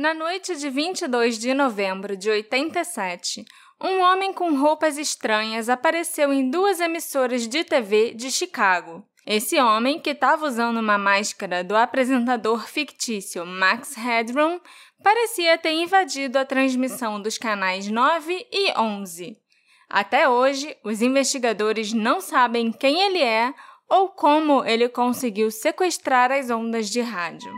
Na noite de 22 de novembro de 87, um homem com roupas estranhas apareceu em duas emissoras de TV de Chicago. Esse homem, que estava usando uma máscara do apresentador fictício Max Headroom, parecia ter invadido a transmissão dos canais 9 e 11. Até hoje, os investigadores não sabem quem ele é ou como ele conseguiu sequestrar as ondas de rádio.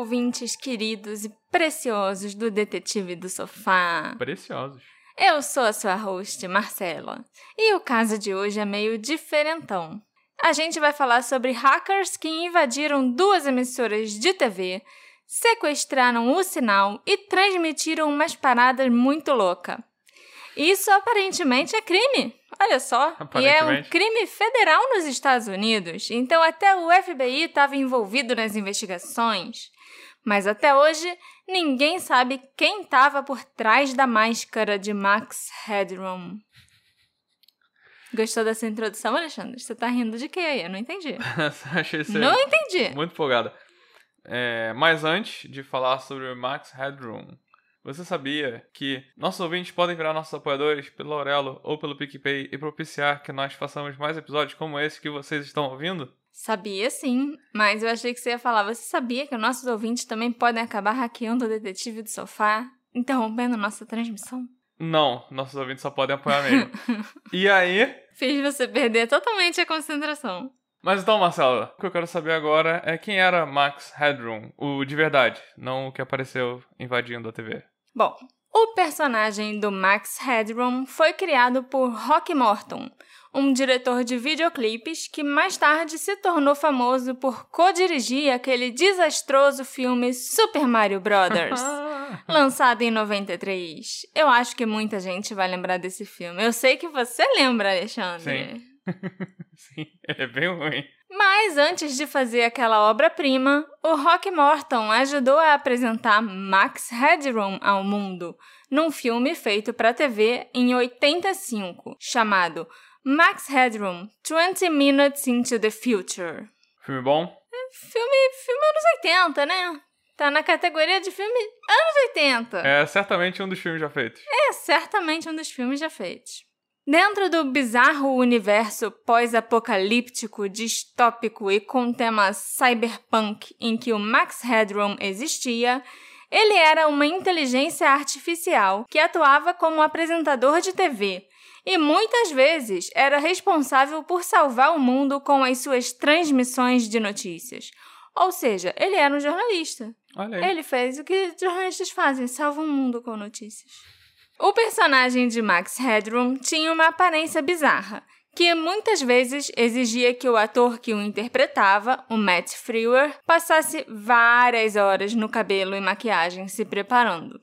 Ouvintes queridos e preciosos do Detetive do Sofá. Preciosos. Eu sou a sua host, Marcela, e o caso de hoje é meio diferentão. A gente vai falar sobre hackers que invadiram duas emissoras de TV, sequestraram o sinal e transmitiram umas paradas muito loucas. Isso aparentemente é crime. Olha só. E é um crime federal nos Estados Unidos. Então até o FBI estava envolvido nas investigações. Mas até hoje, ninguém sabe quem estava por trás da máscara de Max Headroom. Gostou dessa introdução, Alexandre? Você tá rindo de quê aí? Eu não entendi. Achei você não entendi. Muito empolgada. É, mas antes de falar sobre Max Headroom, você sabia que nossos ouvintes podem virar nossos apoiadores pelo Aurelo ou pelo PicPay e propiciar que nós façamos mais episódios como esse que vocês estão ouvindo? Sabia sim, mas eu achei que você ia falar. Você sabia que nossos ouvintes também podem acabar hackeando o detetive do sofá, interrompendo nossa transmissão? Não, nossos ouvintes só podem apoiar mesmo. e aí? Fiz você perder totalmente a concentração. Mas então, Marcelo, o que eu quero saber agora é quem era Max Headroom, o de verdade, não o que apareceu invadindo a TV. Bom, o personagem do Max Headroom foi criado por Rock Morton, um diretor de videoclipes que mais tarde se tornou famoso por co-dirigir aquele desastroso filme Super Mario Brothers, lançado em 93. Eu acho que muita gente vai lembrar desse filme. Eu sei que você lembra, Alexandre. Sim. Sim, é bem ruim. Mas antes de fazer aquela obra-prima, o Rock Morton ajudou a apresentar Max Headroom ao mundo, num filme feito para TV em 85, chamado Max Headroom 20 Minutes into the Future. Filme bom? É, filme, filme anos 80, né? Tá na categoria de filme anos 80. É certamente um dos filmes já feitos. É certamente um dos filmes já feitos. Dentro do bizarro universo pós-apocalíptico, distópico e com tema cyberpunk em que o Max Headroom existia, ele era uma inteligência artificial que atuava como apresentador de TV e muitas vezes era responsável por salvar o mundo com as suas transmissões de notícias. Ou seja, ele era um jornalista. Ele fez o que jornalistas fazem, salvam o mundo com notícias. O personagem de Max Headroom tinha uma aparência bizarra, que muitas vezes exigia que o ator que o interpretava, o Matt Frewer, passasse várias horas no cabelo e maquiagem se preparando.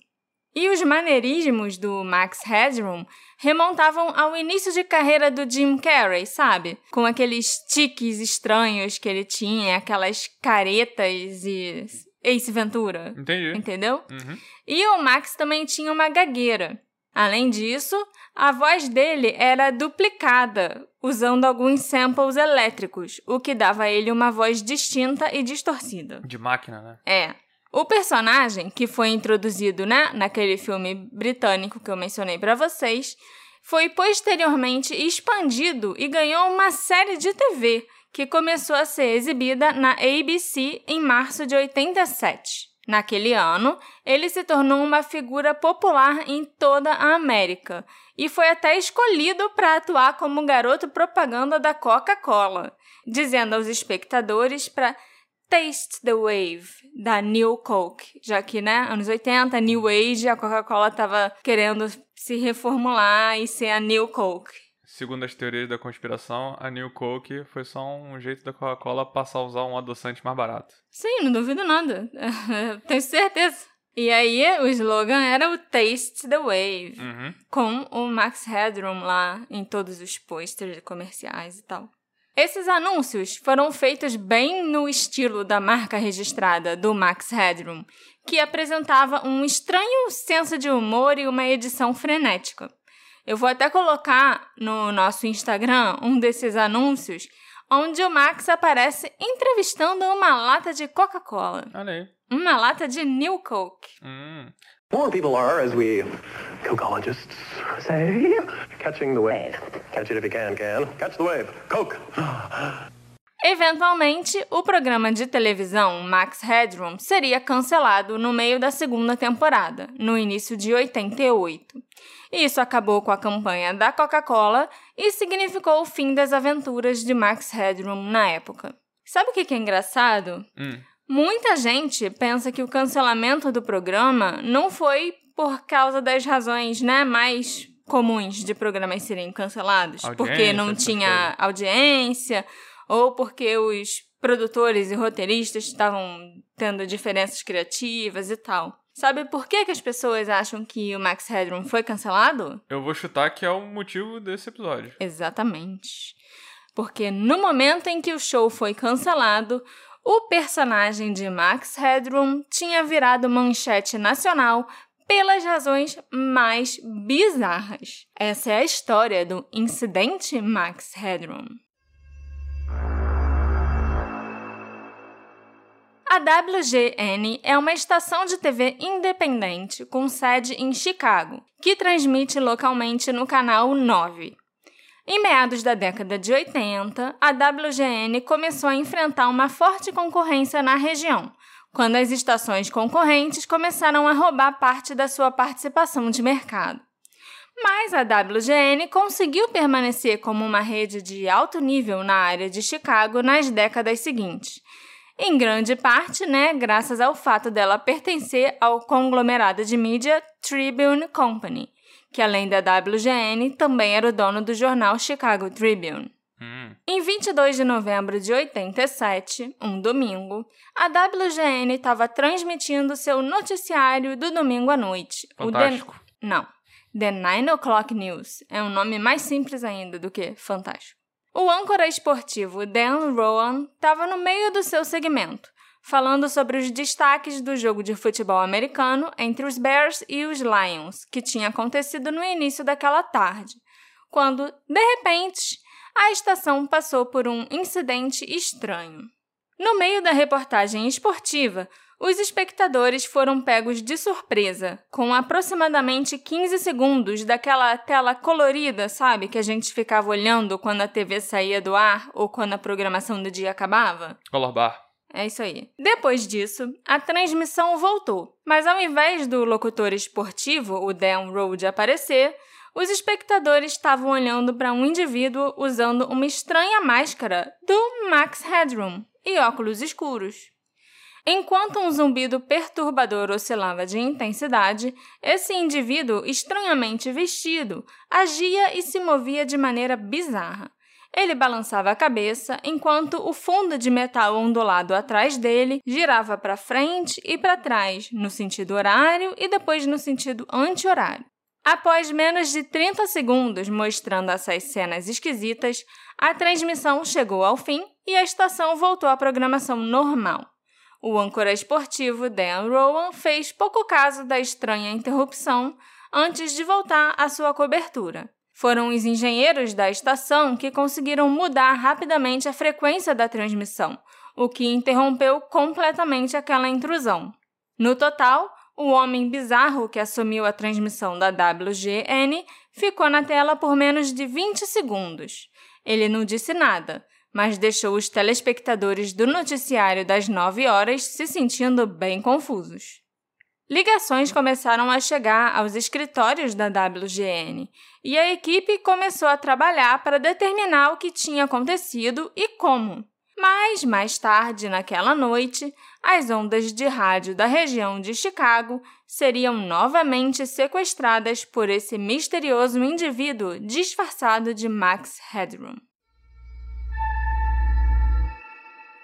E os maneirismos do Max Headroom remontavam ao início de carreira do Jim Carrey, sabe? Com aqueles tiques estranhos que ele tinha, aquelas caretas e Ace Ventura. Entendi. Entendeu? Uhum. E o Max também tinha uma gagueira. Além disso, a voz dele era duplicada, usando alguns samples elétricos, o que dava a ele uma voz distinta e distorcida. De máquina, né? É. O personagem, que foi introduzido né, naquele filme britânico que eu mencionei para vocês, foi posteriormente expandido e ganhou uma série de TV, que começou a ser exibida na ABC em março de 87. Naquele ano, ele se tornou uma figura popular em toda a América e foi até escolhido para atuar como garoto propaganda da Coca-Cola, dizendo aos espectadores para Taste the Wave, da New Coke, já que, né, anos 80, New Age, a Coca-Cola estava querendo se reformular e ser a New Coke. Segundo as teorias da conspiração, a New Coke foi só um jeito da Coca-Cola passar a usar um adoçante mais barato. Sim, não duvido nada. Tenho certeza. E aí, o slogan era o Taste the Wave, uhum. com o Max Headroom lá em todos os posters comerciais e tal. Esses anúncios foram feitos bem no estilo da marca registrada do Max Headroom, que apresentava um estranho senso de humor e uma edição frenética. Eu vou até colocar no nosso Instagram um desses anúncios onde o Max aparece entrevistando uma lata de Coca-Cola. Olha aí. Uma lata de New Coke. Hum. More people are, as we cocologists say, catching the wave. Catch it if you can, can. Catch the wave. Coke. Eventualmente, o programa de televisão Max Headroom seria cancelado no meio da segunda temporada, no início de 88. Isso acabou com a campanha da Coca-Cola e significou o fim das aventuras de Max Headroom na época. Sabe o que é engraçado? Hum. Muita gente pensa que o cancelamento do programa não foi por causa das razões né, mais comuns de programas serem cancelados, Audiência, porque não tinha audiência ou porque os produtores e roteiristas estavam tendo diferenças criativas e tal. Sabe por que, que as pessoas acham que o Max Headroom foi cancelado? Eu vou chutar que é o motivo desse episódio. Exatamente. Porque no momento em que o show foi cancelado, o personagem de Max Headroom tinha virado manchete nacional pelas razões mais bizarras. Essa é a história do incidente Max Headroom. A WGN é uma estação de TV independente com sede em Chicago, que transmite localmente no canal 9. Em meados da década de 80, a WGN começou a enfrentar uma forte concorrência na região, quando as estações concorrentes começaram a roubar parte da sua participação de mercado. Mas a WGN conseguiu permanecer como uma rede de alto nível na área de Chicago nas décadas seguintes em grande parte, né, graças ao fato dela pertencer ao conglomerado de mídia Tribune Company, que além da WGN também era o dono do jornal Chicago Tribune. Hum. Em 22 de novembro de 87, um domingo, a WGN estava transmitindo seu noticiário do domingo à noite. Fantástico. O The... Não. The Nine O'Clock News. É um nome mais simples ainda do que fantástico. O âncora esportivo Dan Rowan estava no meio do seu segmento, falando sobre os destaques do jogo de futebol americano entre os Bears e os Lions, que tinha acontecido no início daquela tarde, quando, de repente, a estação passou por um incidente estranho. No meio da reportagem esportiva, os espectadores foram pegos de surpresa, com aproximadamente 15 segundos daquela tela colorida, sabe, que a gente ficava olhando quando a TV saía do ar ou quando a programação do dia acabava. Color bar. É isso aí. Depois disso, a transmissão voltou, mas ao invés do locutor esportivo, o Dan Road, aparecer, os espectadores estavam olhando para um indivíduo usando uma estranha máscara do Max Headroom e óculos escuros. Enquanto um zumbido perturbador oscilava de intensidade, esse indivíduo estranhamente vestido agia e se movia de maneira bizarra. Ele balançava a cabeça enquanto o fundo de metal ondulado atrás dele girava para frente e para trás, no sentido horário e depois no sentido anti-horário. Após menos de 30 segundos mostrando essas cenas esquisitas, a transmissão chegou ao fim e a estação voltou à programação normal. O âncora esportivo Dan Rowan fez pouco caso da estranha interrupção antes de voltar à sua cobertura. Foram os engenheiros da estação que conseguiram mudar rapidamente a frequência da transmissão, o que interrompeu completamente aquela intrusão. No total, o homem bizarro que assumiu a transmissão da WGN ficou na tela por menos de 20 segundos. Ele não disse nada, mas deixou os telespectadores do noticiário das 9 horas se sentindo bem confusos. Ligações começaram a chegar aos escritórios da WGN e a equipe começou a trabalhar para determinar o que tinha acontecido e como. Mas, mais tarde naquela noite, as ondas de rádio da região de Chicago seriam novamente sequestradas por esse misterioso indivíduo disfarçado de Max Headroom.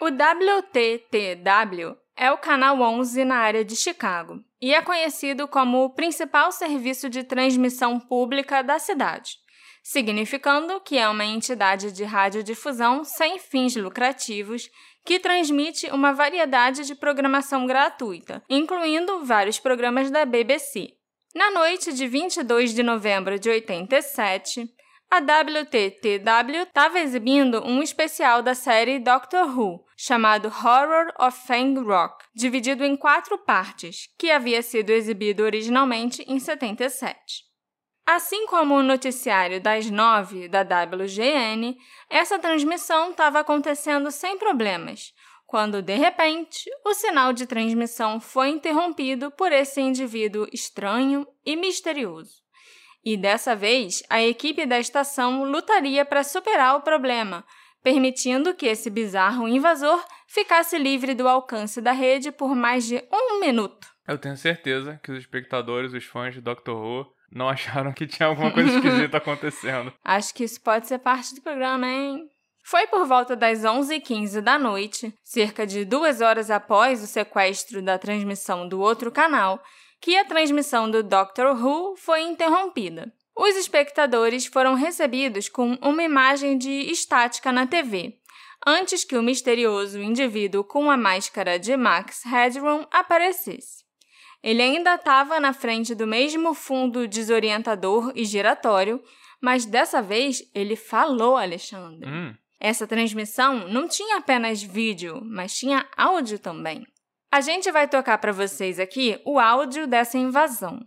O WTTW é o canal 11 na área de Chicago e é conhecido como o principal serviço de transmissão pública da cidade. significando que é uma entidade de radiodifusão sem fins lucrativos que transmite uma variedade de programação gratuita, incluindo vários programas da BBC. Na noite de 22 de novembro de 87, a WTTW estava exibindo um especial da série Doctor Who, chamado Horror of Fang Rock, dividido em quatro partes, que havia sido exibido originalmente em 77. Assim como o noticiário das nove da WGN, essa transmissão estava acontecendo sem problemas, quando de repente o sinal de transmissão foi interrompido por esse indivíduo estranho e misterioso. E dessa vez, a equipe da estação lutaria para superar o problema, permitindo que esse bizarro invasor ficasse livre do alcance da rede por mais de um minuto. Eu tenho certeza que os espectadores, os fãs de Doctor Who, não acharam que tinha alguma coisa esquisita acontecendo. Acho que isso pode ser parte do programa, hein? Foi por volta das 11h15 da noite, cerca de duas horas após o sequestro da transmissão do outro canal, que a transmissão do Doctor Who foi interrompida. Os espectadores foram recebidos com uma imagem de estática na TV, antes que o misterioso indivíduo com a máscara de Max Headroom aparecesse. Ele ainda estava na frente do mesmo fundo desorientador e giratório, mas dessa vez ele falou, Alexandre. Hum. Essa transmissão não tinha apenas vídeo, mas tinha áudio também. A gente vai tocar para vocês aqui o áudio dessa invasão.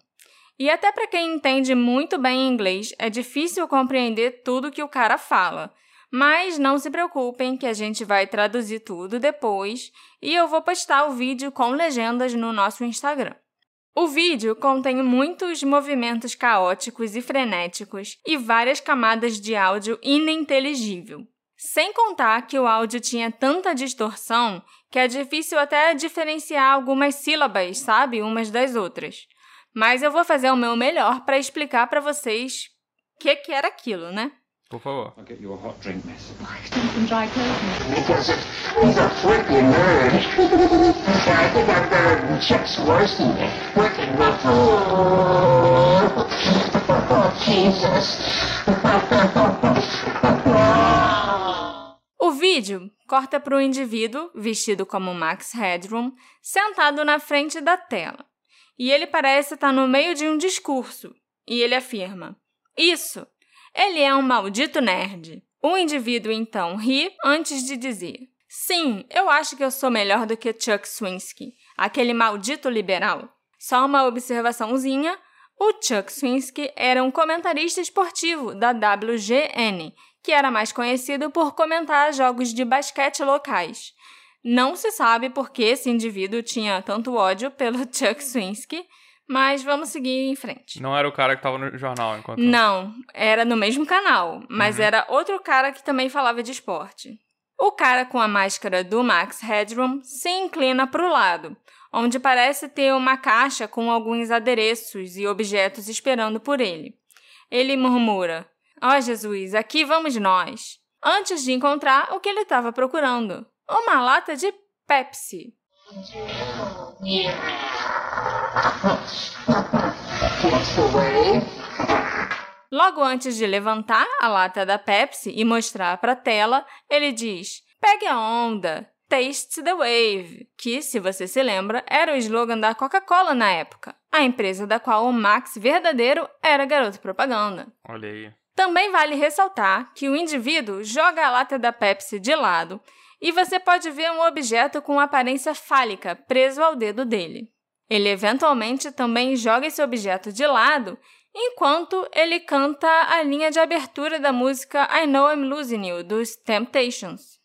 E até para quem entende muito bem inglês, é difícil compreender tudo que o cara fala. Mas não se preocupem que a gente vai traduzir tudo depois e eu vou postar o vídeo com legendas no nosso Instagram. O vídeo contém muitos movimentos caóticos e frenéticos e várias camadas de áudio ininteligível. Sem contar que o áudio tinha tanta distorção que é difícil até diferenciar algumas sílabas, sabe, umas das outras. Mas eu vou fazer o meu melhor para explicar para vocês o que, que era aquilo, né? Por favor. I'll get you a hot drink, miss. Some dry clothing. Because it, he's a freaking nerd. I think I'm going to check Swarsky. Freaking nerd. Oh, Jesus. O vídeo corta para o indivíduo, vestido como Max Headroom, sentado na frente da tela. E ele parece estar no meio de um discurso. E ele afirma: Isso ele é um maldito nerd. O indivíduo então ri antes de dizer: Sim, eu acho que eu sou melhor do que Chuck Swinsky, aquele maldito liberal. Só uma observaçãozinha: o Chuck Swinsky era um comentarista esportivo da WGN, que era mais conhecido por comentar jogos de basquete locais. Não se sabe por que esse indivíduo tinha tanto ódio pelo Chuck Swinsky, mas vamos seguir em frente. Não era o cara que tava no jornal enquanto. Não, era no mesmo canal, mas Uhum. era outro cara que também falava de esporte. O cara com a máscara do Max Headroom se inclina para o lado, onde parece ter uma caixa com alguns adereços e objetos esperando por ele. Ele murmura: Ó oh, Jesus, aqui vamos nós! Antes de encontrar o que ele estava procurando: uma lata de Pepsi. Logo antes de levantar a lata da Pepsi e mostrar para a tela, ele diz: Pegue a onda, taste the wave, que, se você se lembra, era o slogan da Coca-Cola na época, a empresa da qual o Max verdadeiro era garoto propaganda. Olha aí. Também vale ressaltar que o indivíduo joga a lata da Pepsi de lado e você pode ver um objeto com aparência fálica preso ao dedo dele. Ele eventualmente também joga esse objeto de lado enquanto ele canta a linha de abertura da música I Know I'm Losing You dos Temptations.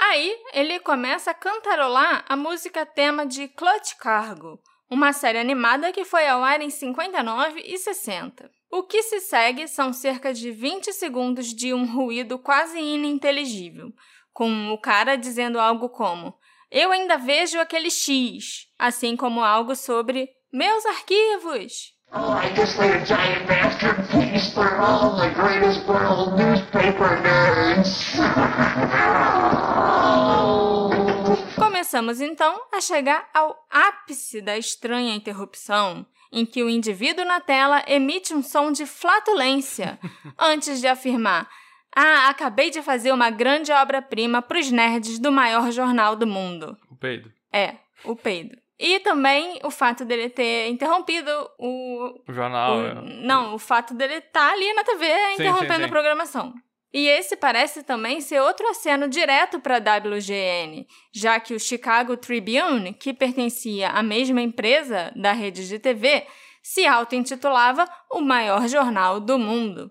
Aí ele começa a cantarolar a música tema de Clutch Cargo, uma série animada que foi ao ar em 59 e 60. O que se segue são cerca de 20 segundos de um ruído quase ininteligível, com o cara dizendo algo como: Eu ainda vejo aquele X, assim como algo sobre Meus arquivos! Oh, I guess they're giant masterpiece for all the greatest world newspaper nerds. Começamos então a chegar ao ápice da estranha interrupção, em que o indivíduo na tela emite um som de flatulência antes de afirmar: Ah, acabei de fazer uma grande obra-prima para os nerds do maior jornal do mundo. O peido. É, o peido. E também o fato dele ter interrompido o. O jornal. o- é- não, o fato dele estar ali na TV interrompendo sim, sim. a programação. E esse parece também ser outro aceno direto para a WGN, já que o Chicago Tribune, que pertencia à mesma empresa da rede de TV, se auto-intitulava o maior jornal do mundo.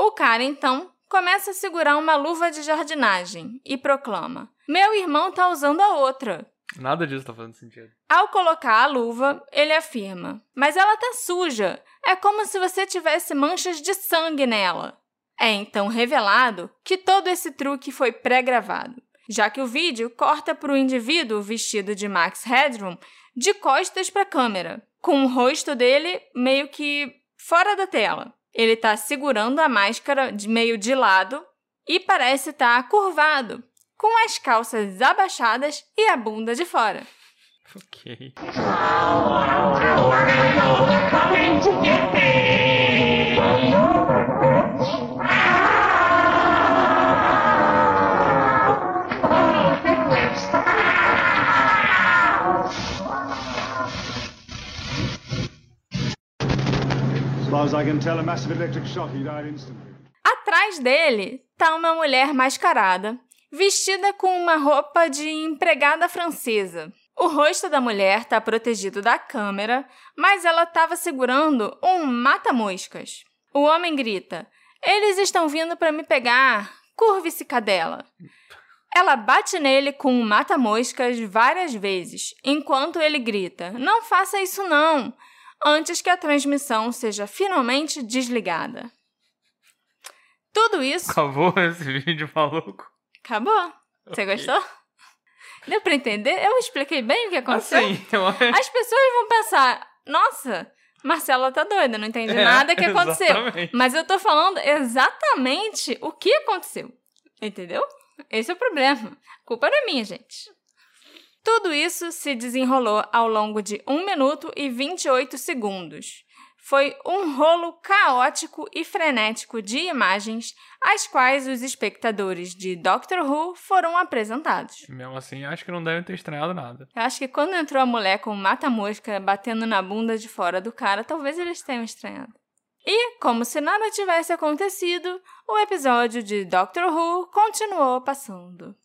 O cara, então, começa a segurar uma luva de jardinagem e proclama: Meu irmão tá usando a outra. Nada disso tá fazendo sentido. Ao colocar a luva, ele afirma: Mas ela tá suja. É como se você tivesse manchas de sangue nela. É então revelado que todo esse truque foi pré-gravado, já que o vídeo corta para o indivíduo vestido de Max Headroom de costas para a câmera, com o rosto dele meio que fora da tela. Ele tá segurando a máscara de meio de lado e parece estar curvado, com as calças abaixadas e a bunda de fora. Ok. Atrás dele tá uma mulher mascarada, vestida com uma roupa de empregada francesa. O rosto da mulher está protegido da câmera, mas ela estava segurando um mata-moscas. O homem grita: Eles estão vindo para me pegar! Curve-se, cadela! Ela bate nele com um mata-moscas várias vezes, enquanto ele grita: Não faça isso não! Antes que a transmissão seja finalmente desligada. Tudo isso Acabou esse vídeo maluco. acabou. Você Ok. gostou? Deu pra entender? Eu expliquei bem o que aconteceu? Assim, eu acho. As pessoas vão pensar, nossa, Marcela tá doida, não entende É, nada que aconteceu. exatamente. Mas eu tô falando exatamente o que aconteceu. Entendeu? Esse é o problema. A culpa não é minha, gente. Tudo isso se desenrolou ao longo de 1 minuto e 28 segundos. Foi um rolo caótico e frenético de imagens, às quais os espectadores de Doctor Who foram apresentados. Mesmo assim, acho que não devem ter estranhado nada. Eu acho que quando entrou a mulher com o mata-mosca batendo na bunda de fora do cara, talvez eles tenham estranhado. E, como se nada tivesse acontecido, o episódio de Doctor Who continuou passando.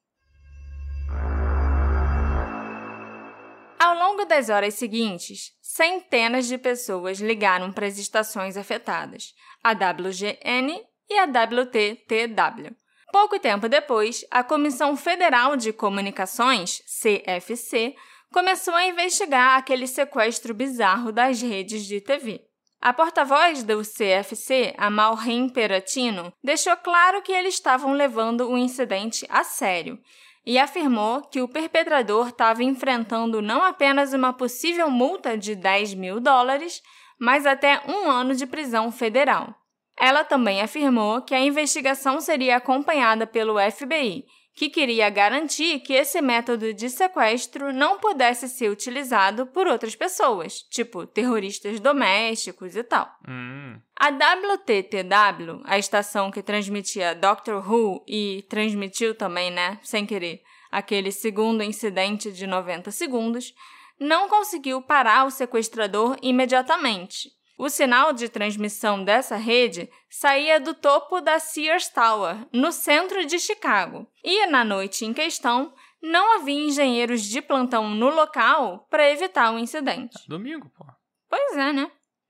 Ao longo das horas seguintes, centenas de pessoas ligaram para as estações afetadas, a WGN e a WTTW. Pouco tempo depois, a Comissão Federal de Comunicações, CFC, começou a investigar aquele sequestro bizarro das redes de TV. A porta-voz do CFC, a Maureen Peratino, deixou claro que eles estavam levando o incidente a sério e afirmou que o perpetrador estava enfrentando não apenas uma possível multa de 10 mil dólares, mas até um ano de prisão federal. Ela também afirmou que a investigação seria acompanhada pelo FBI, que queria garantir que esse método de sequestro não pudesse ser utilizado por outras pessoas, tipo terroristas domésticos e tal. Hum. A WTTW, a estação que transmitia Doctor Who e transmitiu também, né, sem querer, aquele segundo incidente de 90 segundos, não conseguiu parar o sequestrador imediatamente. O sinal de transmissão dessa rede saía do topo da Sears Tower, no centro de Chicago, e na noite em questão não havia engenheiros de plantão no local para evitar o incidente. Domingo, pô. Pois é, né?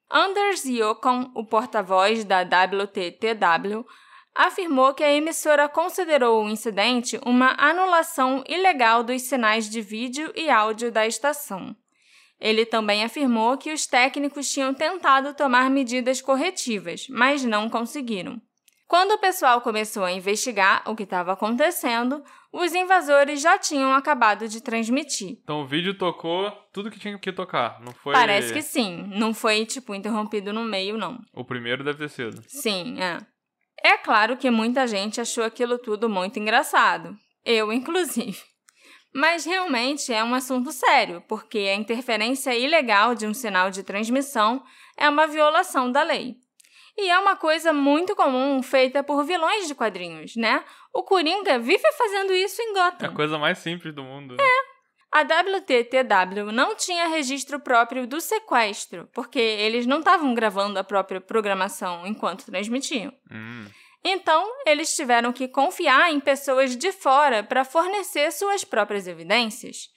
Anders Yocon, o porta-voz da WTTW, afirmou que a emissora considerou o incidente uma anulação ilegal dos sinais de vídeo e áudio da estação. Ele também afirmou que os técnicos tinham tentado tomar medidas corretivas, mas não conseguiram. Quando o pessoal começou a investigar o que estava acontecendo, os invasores já tinham acabado de transmitir. Então o vídeo tocou tudo que tinha que tocar, não foi... Parece que sim, não foi tipo interrompido no meio, não. O primeiro deve ter sido. Sim, é. É claro que muita gente achou aquilo tudo muito engraçado. Eu, inclusive. Mas realmente é um assunto sério, porque a interferência ilegal de um sinal de transmissão é uma violação da lei. E é uma coisa muito comum feita por vilões de quadrinhos, né? O Coringa vive fazendo isso em É a Gotham. coisa mais simples do mundo. A WTTW não tinha registro próprio do sequestro, porque eles não estavam gravando a própria programação enquanto transmitiam. Hum. Então, eles tiveram que confiar em pessoas de fora para fornecer suas próprias evidências.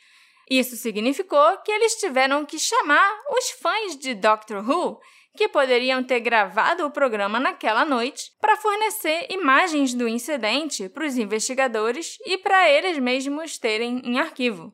Isso significou que eles tiveram que chamar os fãs de Doctor Who, que poderiam ter gravado o programa naquela noite, para fornecer imagens do incidente para os investigadores e para eles mesmos terem em arquivo.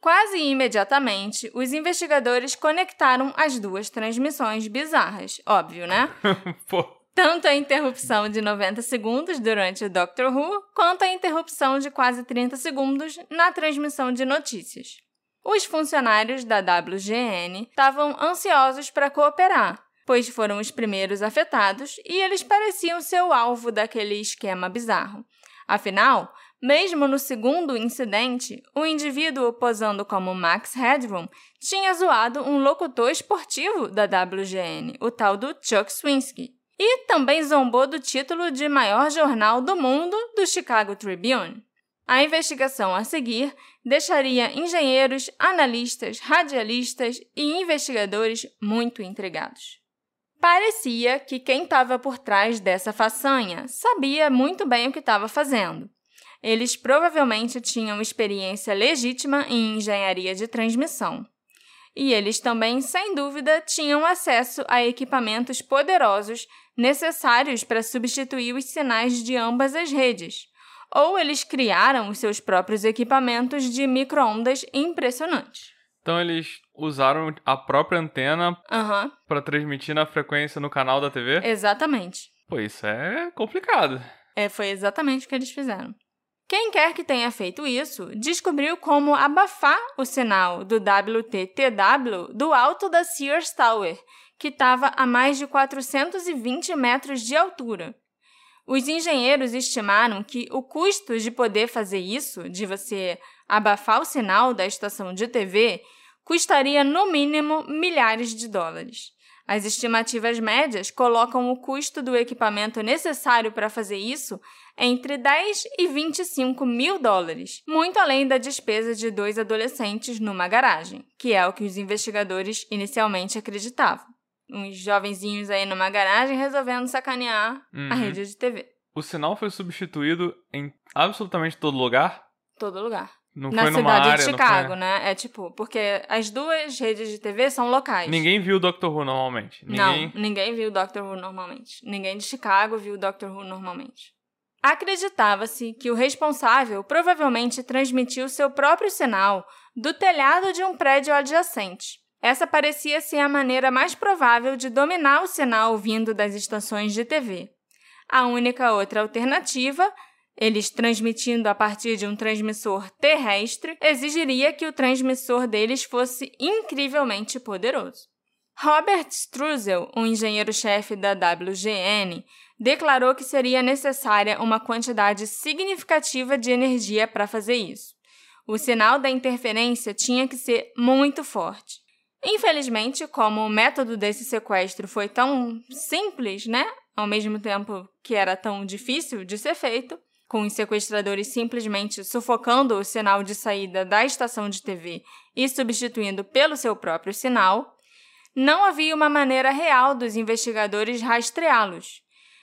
Quase imediatamente, os investigadores conectaram as duas transmissões bizarras, óbvio, né? Pô, tanto a interrupção de 90 segundos durante o Doctor Who, quanto a interrupção de quase 30 segundos na transmissão de notícias. Os funcionários da WGN estavam ansiosos para cooperar, pois foram os primeiros afetados e eles pareciam ser o alvo daquele esquema bizarro. Afinal, mesmo no segundo incidente, o indivíduo posando como Max Headroom tinha zoado um locutor esportivo da WGN, o tal do Chuck Swinsky, e também zombou do título de maior jornal do mundo do Chicago Tribune. A investigação a seguir deixaria engenheiros, analistas, radialistas e investigadores muito intrigados. Parecia que quem estava por trás dessa façanha sabia muito bem o que estava fazendo. Eles provavelmente tinham experiência legítima em engenharia de transmissão. E eles também, sem dúvida, tinham acesso a equipamentos poderosos necessários para substituir os sinais de ambas as redes. Ou eles criaram os seus próprios equipamentos de micro-ondas impressionantes. então eles usaram a própria antena Aham, pra transmitir na frequência no canal da TV? exatamente. Pô, isso é complicado. É, foi exatamente o que eles fizeram. Quem quer que tenha feito isso descobriu como abafar o sinal do WTTW do alto da Sears Tower, que estava a mais de 420 metros de altura. Os engenheiros estimaram que o custo de poder fazer isso, de você abafar o sinal da estação de TV, custaria no mínimo milhares de dólares. As estimativas médias colocam o custo do equipamento necessário para fazer isso entre 10 e 25 mil dólares, muito além da despesa de dois adolescentes numa garagem, que é o que os investigadores inicialmente acreditavam. Uns jovenzinhos aí numa garagem resolvendo sacanear a Uhum. rede de TV. O sinal foi substituído em absolutamente todo lugar? Todo lugar. Não Na cidade área, de Chicago, foi... né? É tipo, porque as duas redes de TV são locais. Ninguém viu o Doctor Who normalmente. Ninguém... Não, ninguém viu Doctor Who normalmente. Ninguém de Chicago viu Doctor Who normalmente. Acreditava-se que o responsável provavelmente transmitiu seu próprio sinal do telhado de um prédio adjacente. Essa parecia ser a maneira mais provável de dominar o sinal vindo das estações de TV. A única outra alternativa, eles transmitindo a partir de um transmissor terrestre, exigiria que o transmissor deles fosse incrivelmente poderoso. Robert Struzel, um engenheiro-chefe da WGN, declarou que seria necessária uma quantidade significativa de energia para fazer isso. O sinal da interferência tinha que ser muito forte. Infelizmente, como o método desse sequestro foi tão simples, né? Ao mesmo tempo que era tão difícil de ser feito, com os sequestradores simplesmente sufocando o sinal de saída da estação de TV e substituindo pelo seu próprio sinal, não havia uma maneira real dos investigadores rastreá-los.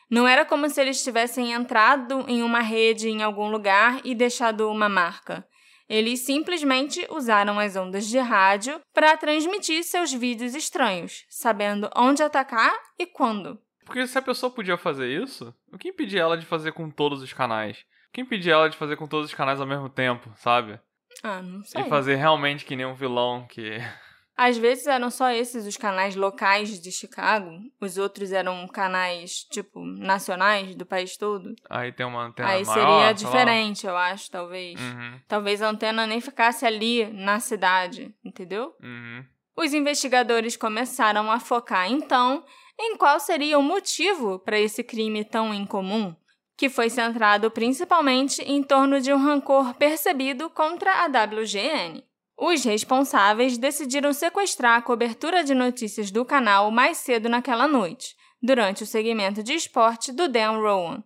Não era como se eles tivessem entrado em uma rede em algum lugar e deixado uma marca. Eles simplesmente usaram as ondas de rádio para transmitir seus vídeos estranhos, sabendo onde atacar e quando. Porque se a pessoa podia fazer isso, o que impedia ela de fazer com todos os canais? O que impedia ela de fazer com todos os canais ao mesmo tempo, sabe? Ah, não sei. E fazer realmente que nem um vilão que. Às vezes eram só esses os canais locais de Chicago, os outros eram canais, tipo, nacionais do país todo. Aí tem uma antena Aí seria diferente, eu acho, talvez. Uhum, Talvez a antena nem ficasse ali na cidade, entendeu? uhum. Os investigadores começaram a focar então em qual seria o motivo para esse crime tão incomum, que foi centrado principalmente em torno de um rancor percebido contra a WGN. Os responsáveis decidiram sequestrar a cobertura de notícias do canal mais cedo naquela noite, durante o segmento de esporte do Dan Rowan.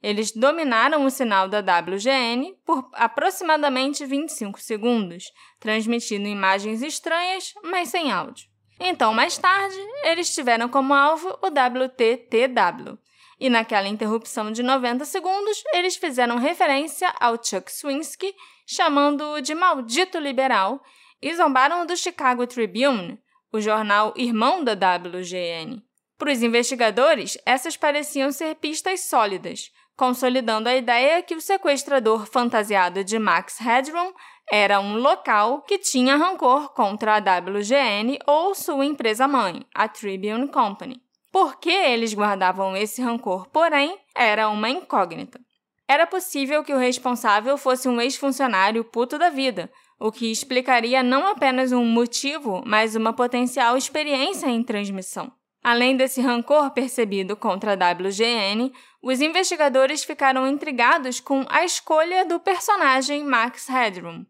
Eles dominaram o sinal da WGN por aproximadamente 25 segundos, transmitindo imagens estranhas, mas sem áudio. Então, mais tarde, eles tiveram como alvo o WTTW. E naquela interrupção de 90 segundos, eles fizeram referência ao Chuck Swinsky, chamando-o de maldito liberal, e zombaram do Chicago Tribune, o jornal irmão da WGN. Para os investigadores, essas pareciam ser pistas sólidas, consolidando a ideia que o sequestrador fantasiado de Max Headroom era um local que tinha rancor contra a WGN ou sua empresa-mãe, a Tribune Company. Por que eles guardavam esse rancor, porém, era uma incógnita. Era possível que o responsável fosse um ex-funcionário puto da vida, o que explicaria não apenas um motivo, mas uma potencial experiência em transmissão. Além desse rancor percebido contra a WGN, os investigadores ficaram intrigados com a escolha do personagem Max Headroom.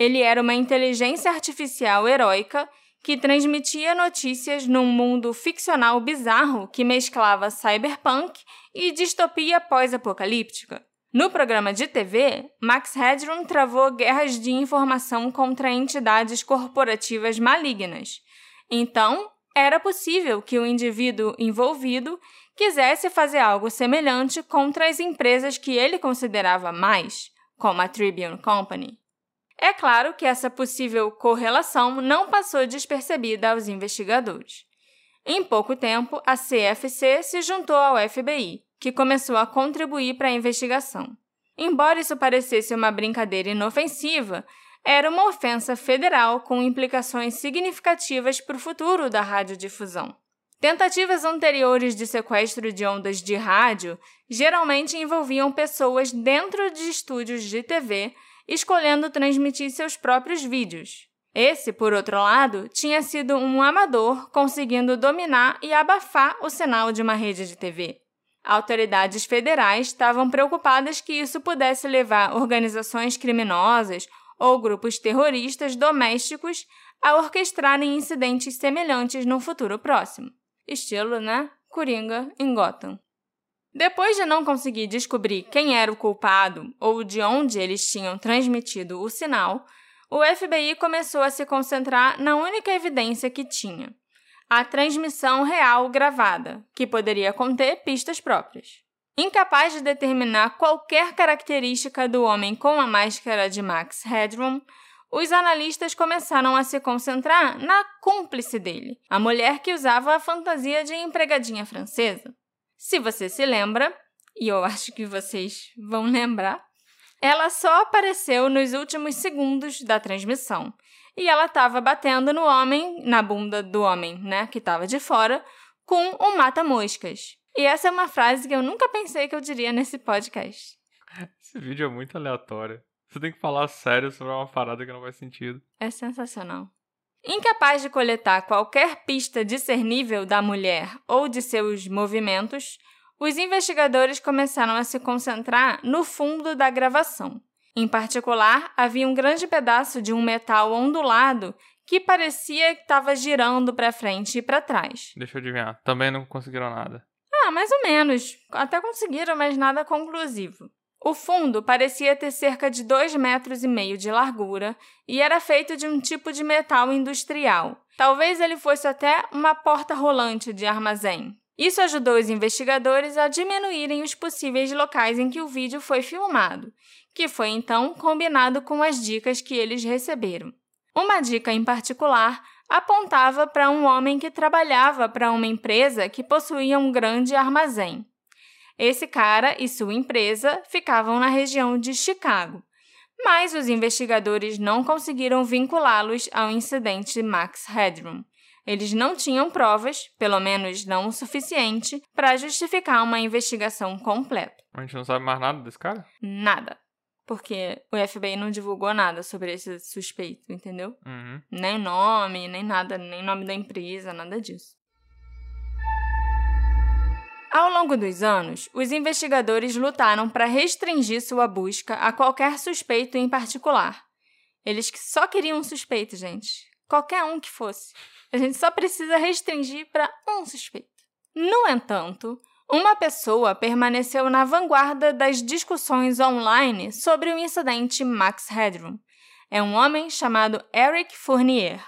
Ele era uma inteligência artificial heróica que transmitia notícias num mundo ficcional bizarro que mesclava cyberpunk e distopia pós-apocalíptica. No programa de TV, Max Headroom travou guerras de informação contra entidades corporativas malignas. Então, era possível que o indivíduo envolvido quisesse fazer algo semelhante contra as empresas que ele considerava mais, como a Tribune Company. É claro que essa possível correlação não passou despercebida aos investigadores. Em pouco tempo, a CFC se juntou ao FBI, que começou a contribuir para a investigação. Embora isso parecesse uma brincadeira inofensiva, era uma ofensa federal com implicações significativas para o futuro da radiodifusão. Tentativas anteriores de sequestro de ondas de rádio geralmente envolviam pessoas dentro de estúdios de TV escolhendo transmitir seus próprios vídeos. Esse, por outro lado, tinha sido um amador conseguindo dominar e abafar o sinal de uma rede de TV. Autoridades federais estavam preocupadas que isso pudesse levar organizações criminosas ou grupos terroristas domésticos a orquestrarem incidentes semelhantes no futuro próximo. Estilo, né? Coringa em Gotham. Depois de não conseguir descobrir quem era o culpado ou de onde eles tinham transmitido o sinal, o FBI começou a se concentrar na única evidência que tinha: a transmissão real gravada, que poderia conter pistas próprias. Incapaz de determinar qualquer característica do homem com a máscara de Max Headroom, os analistas começaram a se concentrar na cúmplice dele, a mulher que usava a fantasia de empregadinha francesa. Se você se lembra, e eu acho que vocês vão lembrar, ela só apareceu nos últimos segundos da transmissão. E ela estava batendo no homem, na bunda do homem, né, que estava de fora, com um mata-moscas. E essa é uma frase que eu nunca pensei que eu diria nesse podcast. Esse vídeo é muito aleatório. Você tem que falar sério sobre uma parada que não faz sentido. É sensacional. Incapaz de coletar qualquer pista discernível da mulher ou de seus movimentos, os investigadores começaram a se concentrar no fundo da gravação. Em particular, havia um grande pedaço de um metal ondulado que parecia que estava girando para frente e para trás. Deixa eu adivinhar. Também não conseguiram nada. Ah, mais ou menos. Até conseguiram, mas nada conclusivo. O fundo parecia ter cerca de 2 metros e meio de largura e era feito de um tipo de metal industrial. Talvez ele fosse até uma porta rolante de armazém. Isso ajudou os investigadores a diminuírem os possíveis locais em que o vídeo foi filmado, que foi então combinado com as dicas que eles receberam. Uma dica em particular apontava para um homem que trabalhava para uma empresa que possuía um grande armazém. Esse cara e sua empresa ficavam na região de Chicago, mas os investigadores não conseguiram vinculá-los ao incidente Max Headroom. Eles não tinham provas, pelo menos não o suficiente, para justificar uma investigação completa. A gente não sabe mais nada desse cara? Nada. Porque o FBI não divulgou nada sobre esse suspeito, entendeu? Uhum. Nem nome, nem nada, nem nome da empresa, nada disso. Ao longo dos anos, os investigadores lutaram para restringir sua busca a qualquer suspeito em particular. Eles só queriam um suspeito, gente. Qualquer um que fosse. A gente só precisa restringir para um suspeito. No entanto, uma pessoa permaneceu na vanguarda das discussões online sobre o incidente Max Headroom. É um homem chamado Eric Fournier.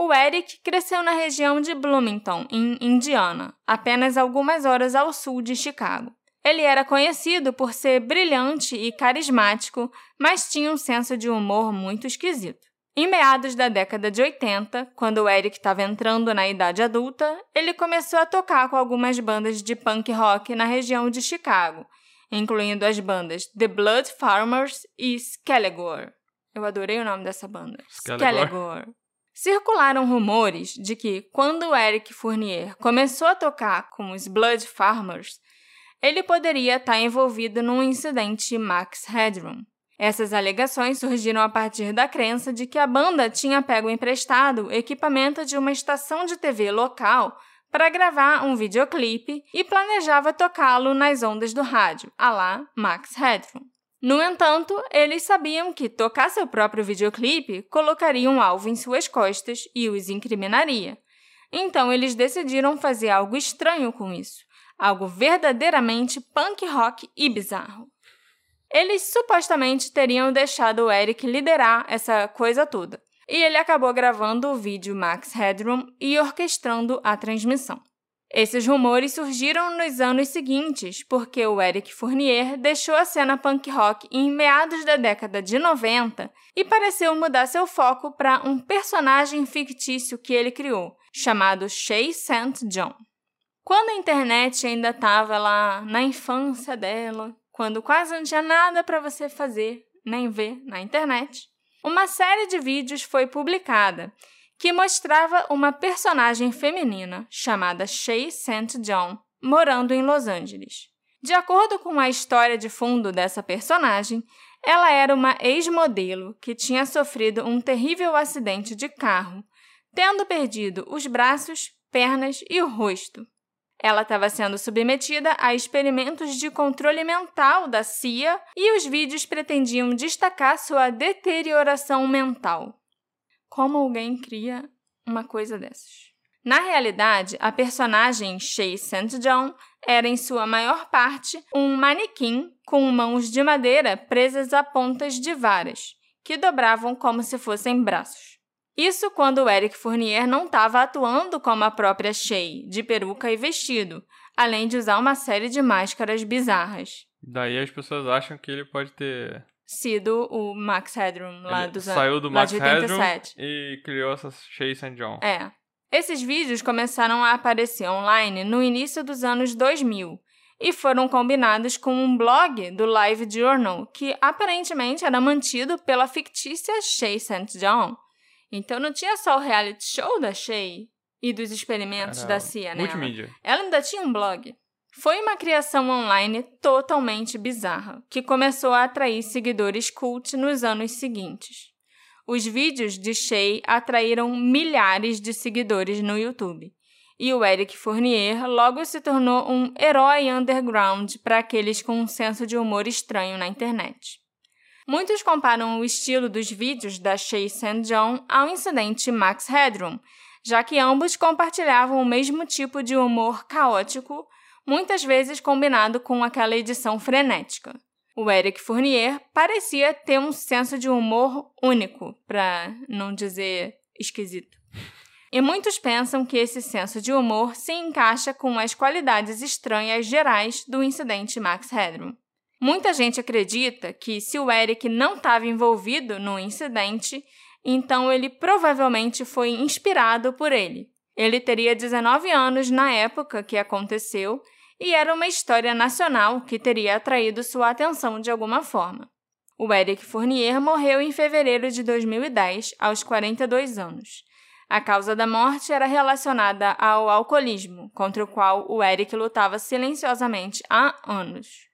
O Eric cresceu na região de Bloomington, em Indiana, apenas algumas horas ao sul de Chicago. Ele era conhecido por ser brilhante e carismático, mas tinha um senso de humor muito esquisito. Em meados da década de 80, quando o Eric estava entrando na idade adulta, ele começou a tocar com algumas bandas de punk rock na região de Chicago, incluindo as bandas The Blood Farmers e Skelligor. Eu adorei o nome dessa banda. Skelligor. Circularam rumores de que, quando Eric Fournier começou a tocar com os Blood Farmers, ele poderia estar envolvido num incidente Max Headroom. Essas alegações surgiram a partir da crença de que a banda tinha pego emprestado equipamento de uma estação de TV local para gravar um videoclipe e planejava tocá-lo nas ondas do rádio, a lá Max Headroom. No entanto, eles sabiam que tocar seu próprio videoclipe colocaria um alvo em suas costas e os incriminaria. Então eles decidiram fazer algo estranho com isso, algo verdadeiramente punk rock e bizarro. Eles supostamente teriam deixado o Eric liderar essa coisa toda, e ele acabou gravando o vídeo Max Headroom e orquestrando a transmissão. Esses rumores surgiram nos anos seguintes, porque o Eric Fournier deixou a cena punk rock em meados da década de 90 e pareceu mudar seu foco para um personagem fictício que ele criou, chamado Shay St. John. Quando a internet ainda estava lá na infância dela, quando quase não tinha nada para você fazer nem ver na internet, uma série de vídeos foi publicada que mostrava uma personagem feminina chamada Shay St. John morando em Los Angeles. De acordo com a história de fundo dessa personagem, ela era uma ex-modelo que tinha sofrido um terrível acidente de carro, tendo perdido os braços, pernas e o rosto. Ela estava sendo submetida a experimentos de controle mental da CIA e os vídeos pretendiam destacar sua deterioração mental. Como alguém cria uma coisa dessas? Na realidade, a personagem Shay St. John era, em sua maior parte, um manequim com mãos de madeira presas a pontas de varas, que dobravam como se fossem braços. Isso quando Eric Fournier não estava atuando como a própria Shay, de peruca e vestido, além de usar uma série de máscaras bizarras. Daí as pessoas acham que ele pode ter. Sido o Max Headroom lá ele dos saiu do Max Headroom 87. e criou essa Shay St. John. É. Esses vídeos começaram a aparecer online no início dos anos 2000 e foram combinados com um blog do Live Journal que aparentemente era mantido pela fictícia Shay St. John. Então não tinha só o reality show da Shay e dos experimentos Era da CIA, né? Multimídia. Ela ainda tinha um blog. Foi uma criação online totalmente bizarra, que começou a atrair seguidores cult nos anos seguintes. Os vídeos de Shay atraíram milhares de seguidores no YouTube. E o Eric Fournier logo se tornou um herói underground para aqueles com um senso de humor estranho na internet. Muitos comparam o estilo dos vídeos da Shay St. John ao incidente Max Headroom, já que ambos compartilhavam o mesmo tipo de humor caótico, muitas vezes combinado com aquela edição frenética. O Eric Fournier parecia ter um senso de humor único, para não dizer esquisito. E muitos pensam que esse senso de humor se encaixa com as qualidades estranhas gerais do incidente Max Headroom. Muita gente acredita que se o Eric não estava envolvido no incidente, então ele provavelmente foi inspirado por ele. Ele teria 19 anos na época que aconteceu e era uma história nacional que teria atraído sua atenção de alguma forma. O Eric Fournier morreu em fevereiro de 2010, aos 42 anos. A causa da morte era relacionada ao alcoolismo, contra o qual o Eric lutava silenciosamente há anos.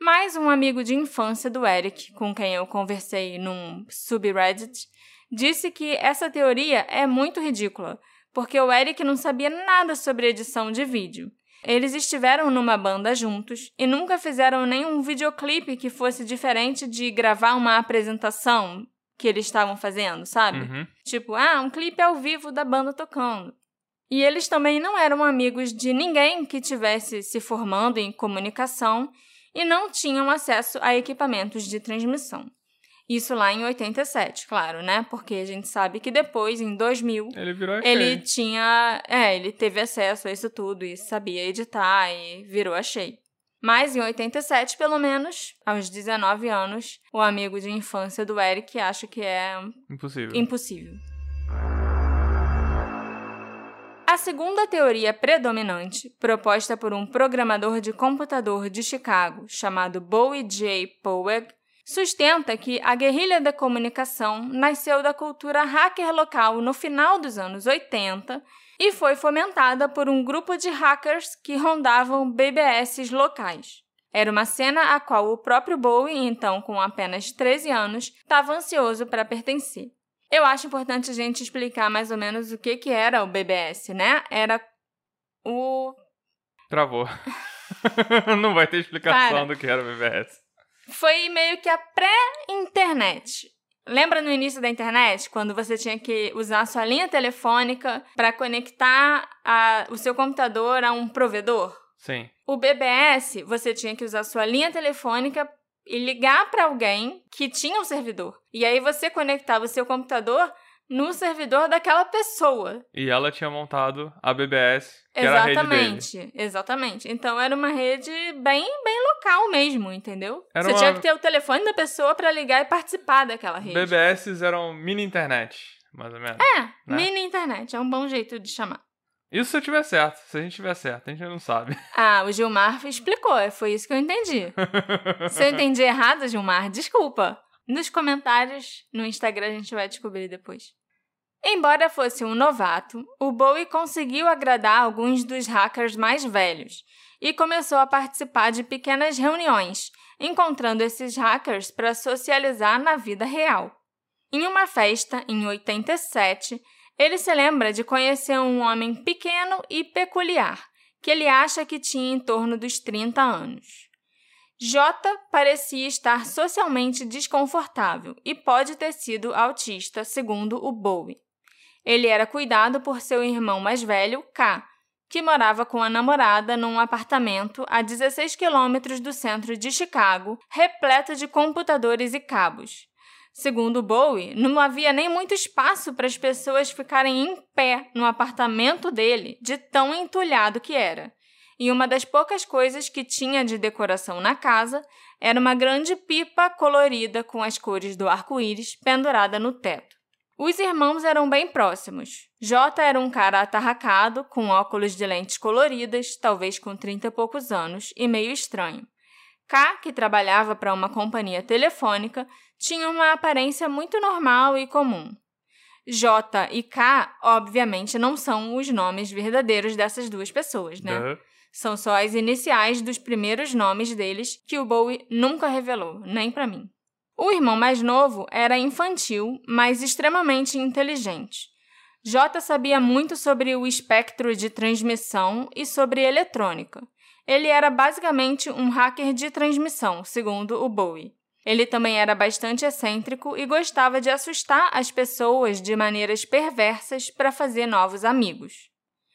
Mas um amigo de infância do Eric, com quem eu conversei num subreddit, disse que essa teoria é muito ridícula, porque o Eric não sabia nada sobre edição de vídeo. Eles estiveram numa banda juntos e nunca fizeram nenhum videoclipe que fosse diferente de gravar uma apresentação que eles estavam fazendo, sabe? Uhum. Tipo, ah, um clipe ao vivo da banda tocando. E eles também não eram amigos de ninguém que tivesse se formando em comunicação e não tinham acesso a equipamentos de transmissão. Isso lá em 87, claro, né? Porque a gente sabe que depois, em 2000, Ele virou ele cheio. tinha. É, ele teve acesso a isso tudo e sabia editar e virou a Shea. Mas em 87, pelo menos, aos 19 anos, o amigo de infância do Eric acha que é Impossível. impossível. A segunda teoria predominante, proposta por um programador de computador de Chicago chamado Bowie J. Poweg, sustenta que a guerrilha da comunicação nasceu da cultura hacker local no final dos anos 80 e foi fomentada por um grupo de hackers que rondavam BBS locais. Era uma cena a qual o próprio Bowie, então com apenas 13 anos, estava ansioso para pertencer. Eu acho importante a gente explicar mais ou menos o que, que era o BBS, né? Era o. Travou. Não vai ter explicação do que era o BBS. Foi meio que a pré-internet. Lembra no início da internet, quando você tinha que usar a sua linha telefônica para conectar a- o seu computador a um provedor? Sim. O BBS, você tinha que usar sua linha telefônica e ligar para alguém que tinha um servidor. E aí você conectava o seu computador no servidor daquela pessoa. E ela tinha montado a BBS, que era a rede dele. Exatamente, exatamente. Então era uma rede bem local mesmo, entendeu? Era você uma- tinha que ter o telefone da pessoa para ligar e participar daquela rede. BBS eram mini internet, mais ou menos. É, né? mini internet, é um bom jeito de chamar. Isso se eu tiver certo. Se a gente tiver certo, a gente não sabe. Ah, o Gilmar explicou, foi isso que eu entendi. Se eu entendi errado, Gilmar, desculpa. Nos comentários no Instagram a gente vai descobrir depois. Embora fosse um novato, o Bowie conseguiu agradar alguns dos hackers mais velhos e começou a participar de pequenas reuniões, encontrando esses hackers para socializar na vida real. Em uma festa, em 87, ele se lembra de conhecer um homem pequeno e peculiar, que ele acha que tinha em torno dos 30 anos. J parecia estar socialmente desconfortável e pode ter sido autista, segundo o Bowie. Ele era cuidado por seu irmão mais velho, K, que morava com a namorada num apartamento a 16 quilômetros do centro de Chicago, repleto de computadores e cabos. Segundo Bowie, não havia nem muito espaço para as pessoas ficarem em pé no apartamento dele, de tão entulhado que era. E uma das poucas coisas que tinha de decoração na casa era uma grande pipa colorida com as cores do arco-íris pendurada no teto. Os irmãos eram bem próximos. J era um cara atarracado, com óculos de lentes coloridas, talvez com 30 e poucos anos, e meio estranho. K, que trabalhava para uma companhia telefônica, tinha uma aparência muito normal e comum. J e K, obviamente, não são os nomes verdadeiros dessas duas pessoas, né? Duh. São só as iniciais dos primeiros nomes deles que o Bowie nunca revelou, nem para mim. O irmão mais novo era infantil, mas extremamente inteligente. J sabia muito sobre o espectro de transmissão e sobre eletrônica. Ele era basicamente um hacker de transmissão, segundo o Bowie. Ele também era bastante excêntrico e gostava de assustar as pessoas de maneiras perversas para fazer novos amigos.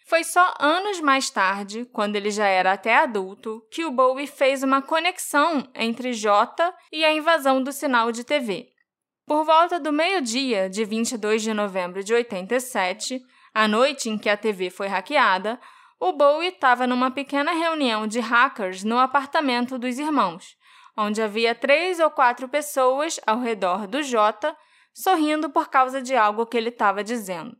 Foi só anos mais tarde, quando ele já era até adulto, que o Bowie fez uma conexão entre J e a invasão do sinal de TV. Por volta do meio-dia de 22 de novembro de 87, a noite em que a TV foi hackeada, o Bowie estava numa pequena reunião de hackers no apartamento dos irmãos, onde havia três ou quatro pessoas ao redor do J, sorrindo por causa de algo que ele estava dizendo.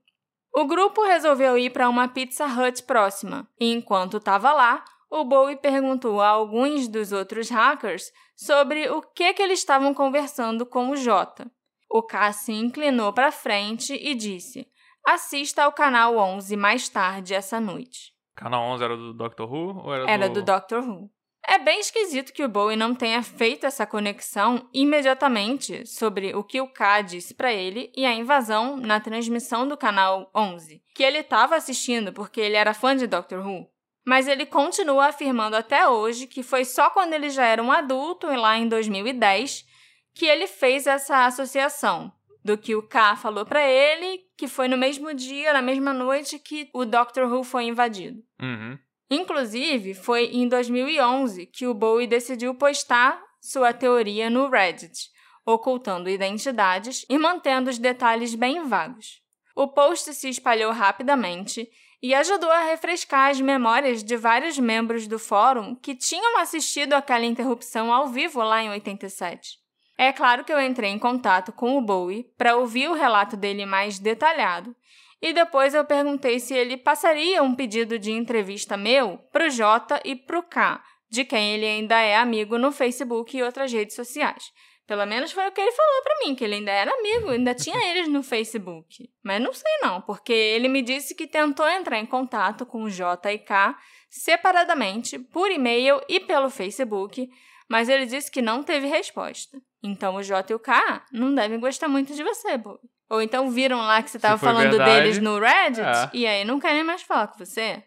O grupo resolveu ir para uma Pizza Hut próxima, e enquanto estava lá, o Bowie perguntou a alguns dos outros hackers sobre o que, que eles estavam conversando com o Jota. O K se inclinou para frente e disse: Assista ao canal 11 mais tarde essa noite. Canal 11 era do Doctor Who ou era, Era do... do Doctor Who. É bem esquisito que o Bowie não tenha feito essa conexão imediatamente sobre o que o K disse para ele e a invasão na transmissão do canal 11, que ele estava assistindo porque ele era fã de Doctor Who. Mas ele continua afirmando até hoje que foi só quando ele já era um adulto, lá em 2010, que ele fez essa associação do que o K falou para ele, que foi no mesmo dia, na mesma noite que o Doctor Who foi invadido. Uhum. Inclusive, foi em 2011 que o Bowie decidiu postar sua teoria no Reddit, ocultando identidades e mantendo os detalhes bem vagos. O post se espalhou rapidamente e ajudou a refrescar as memórias de vários membros do fórum que tinham assistido aquela interrupção ao vivo lá em 87. É claro que eu entrei em contato com o Bowie para ouvir o relato dele mais detalhado e depois eu perguntei se ele passaria um pedido de entrevista meu pro J e pro K, de quem ele ainda é amigo no Facebook e outras redes sociais. Pelo menos foi o que ele falou para mim, que ele ainda era amigo, ainda tinha eles no Facebook. Mas não sei não, porque ele me disse que tentou entrar em contato com o J e K separadamente, por e-mail e pelo Facebook, mas ele disse que não teve resposta. Então o J e o K não devem gostar muito de você, Bob. Ou então viram lá que você estava falando verdade, deles no Reddit é. e aí não querem mais falar com você.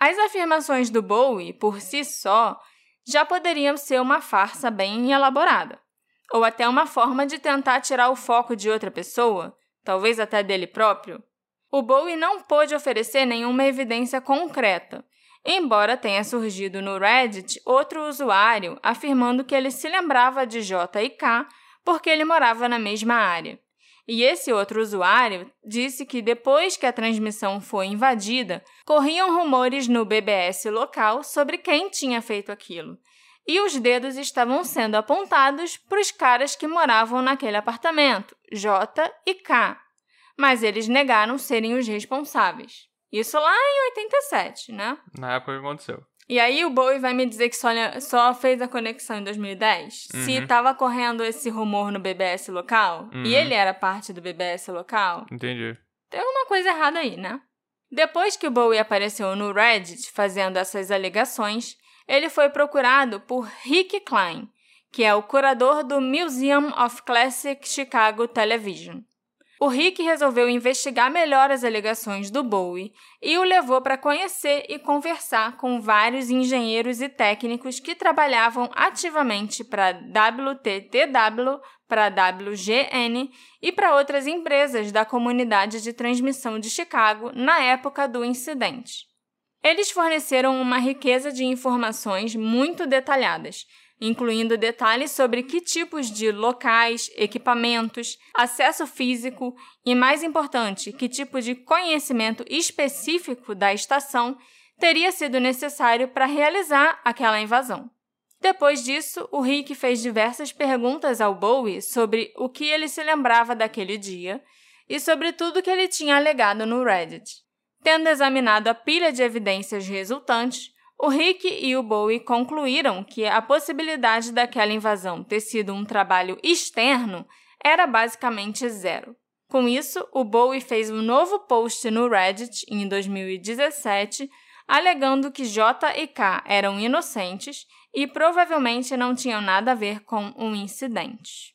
As afirmações do Bowie, por si só, já poderiam ser uma farsa bem elaborada. Ou até uma forma de tentar tirar o foco de outra pessoa, talvez até dele próprio. O Bowie não pôde oferecer nenhuma evidência concreta, embora tenha surgido no Reddit outro usuário afirmando que ele se lembrava de J e K porque ele morava na mesma área. E esse outro usuário disse que depois que a transmissão foi invadida, corriam rumores no BBS local sobre quem tinha feito aquilo. E os dedos estavam sendo apontados para os caras que moravam naquele apartamento, J e K. Mas eles negaram serem os responsáveis. Isso lá em 87, né? Na época que aconteceu. E aí o Bowie vai me dizer que só, só fez a conexão em 2010? Se Uhum. tava correndo esse rumor no BBS local, Uhum. e ele era parte do BBS local, Entendi. tem alguma coisa errada aí, né? Depois que o Bowie apareceu no Reddit fazendo essas alegações, ele foi procurado por Rick Klein, que é o curador do Museum of Classic Chicago Television. O Rick resolveu investigar melhor as alegações do Bowie e o levou para conhecer e conversar com vários engenheiros e técnicos que trabalhavam ativamente para WTTW, para WGN e para outras empresas da comunidade de transmissão de Chicago na época do incidente. Eles forneceram uma riqueza de informações muito detalhadas, incluindo detalhes sobre que tipos de locais, equipamentos, acesso físico e, mais importante, que tipo de conhecimento específico da estação teria sido necessário para realizar aquela invasão. Depois disso, o Rick fez diversas perguntas ao Bowie sobre o que ele se lembrava daquele dia e sobre tudo que ele tinha alegado no Reddit. Tendo examinado a pilha de evidências resultantes, o Rick e o Bowie concluíram que a possibilidade daquela invasão ter sido um trabalho externo era basicamente zero. Com isso, o Bowie fez um novo post no Reddit em 2017, alegando que J e K eram inocentes e provavelmente não tinham nada a ver com um incidente.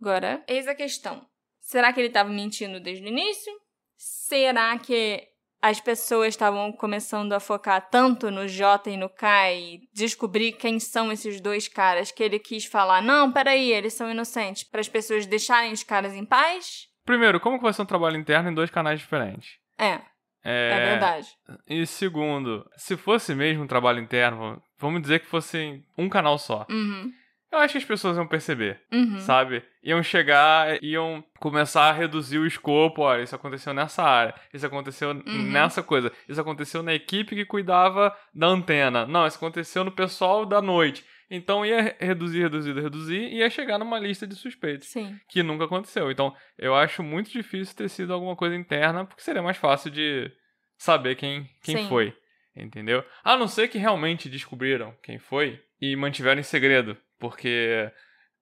Agora, eis a questão: será que ele estava mentindo desde o início? Será que as pessoas estavam começando a focar tanto no J e no K e descobrir quem são esses dois caras que ele quis falar, não, peraí, eles são inocentes, para as pessoas deixarem os caras em paz? Primeiro, como que vai ser um trabalho interno em dois canais diferentes? É, é, verdade. E segundo, se fosse mesmo um trabalho interno, vamos dizer que fosse um canal só. Uhum, Eu acho que as pessoas iam perceber, uhum. sabe? Iam chegar, iam começar a reduzir o escopo. Olha, isso aconteceu nessa área, isso aconteceu Uhum. nessa coisa, isso aconteceu na equipe que cuidava da antena. Não, isso aconteceu no pessoal da noite. Então ia reduzir, reduzir, reduzir e ia chegar numa lista de suspeitos. Sim. que nunca aconteceu. Então, eu acho muito difícil ter sido alguma coisa interna, porque seria mais fácil de saber quem, quem Sim. foi. Entendeu? A não ser que realmente descobriram quem foi e mantiveram em segredo, porque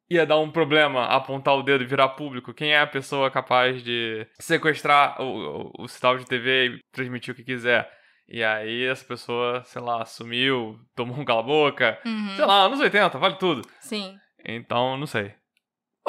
ia dar um problema apontar o dedo e virar público. Quem é a pessoa capaz de sequestrar o, o, o sinal de TV e transmitir o que quiser? E aí essa pessoa, sei lá, sumiu, tomou um cala-boca. Uhum. Sei lá, anos 80, vale tudo. Sim. Então, não sei.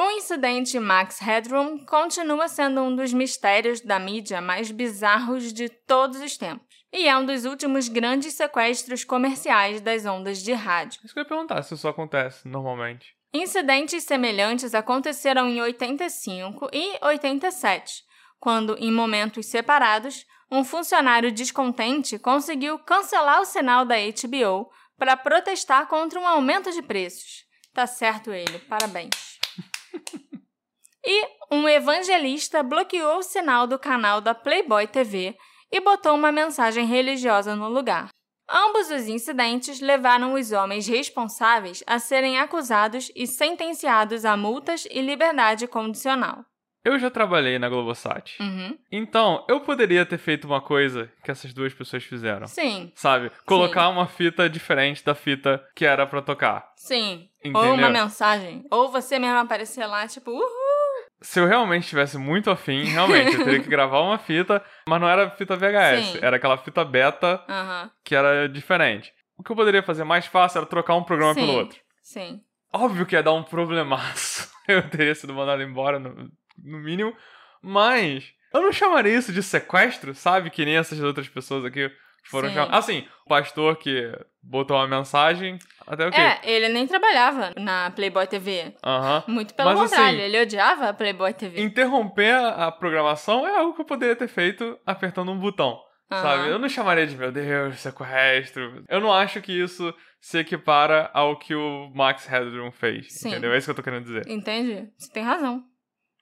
O incidente Max Headroom continua sendo um dos mistérios da mídia mais bizarros de todos os tempos. E é um dos últimos grandes sequestros comerciais das ondas de rádio. Isso que eu ia perguntar se isso acontece normalmente. Incidentes semelhantes aconteceram em 85 e 87, quando, em momentos separados, um funcionário descontente conseguiu cancelar o sinal da HBO para protestar contra um aumento de preços. Tá certo ele, parabéns. E um evangelista bloqueou o sinal do canal da Playboy TV e botou uma mensagem religiosa no lugar. Ambos os incidentes levaram os homens responsáveis a serem acusados e sentenciados a multas e liberdade condicional. Eu já trabalhei na Globosat. Uhum. Então, eu poderia ter feito uma coisa que essas duas pessoas fizeram. Sim, Sabe? Colocar uma fita diferente da fita que era pra tocar. sim. Entendeu? Ou uma mensagem. Ou você mesmo aparecer lá, tipo, uhul. Se eu realmente estivesse muito afim, realmente, eu teria que gravar uma fita, mas não era fita VHS, Sim. era aquela fita beta Aham. que era diferente. O que eu poderia fazer mais fácil era trocar um programa Sim. pelo outro. Sim. Óbvio que ia dar um problemaço. Eu teria sido mandado embora, no, no mínimo. Mas eu não chamaria isso de sequestro, sabe? Que nem essas outras pessoas aqui foram Sim. chamadas. Assim, o pastor que botou uma mensagem, até o quê? É, ele nem trabalhava na Playboy TV. Aham. Muito pelo Mas, contrário, assim, ele odiava a Playboy TV. Interromper a, programação é algo que eu poderia ter feito apertando um botão. Aham. Sabe? Eu não chamaria de, meu Deus, sequestro. Eu não acho que isso se equipara ao que o Max Headroom fez. Sim. Entendeu? É isso que eu tô querendo dizer. Entende? Você tem razão.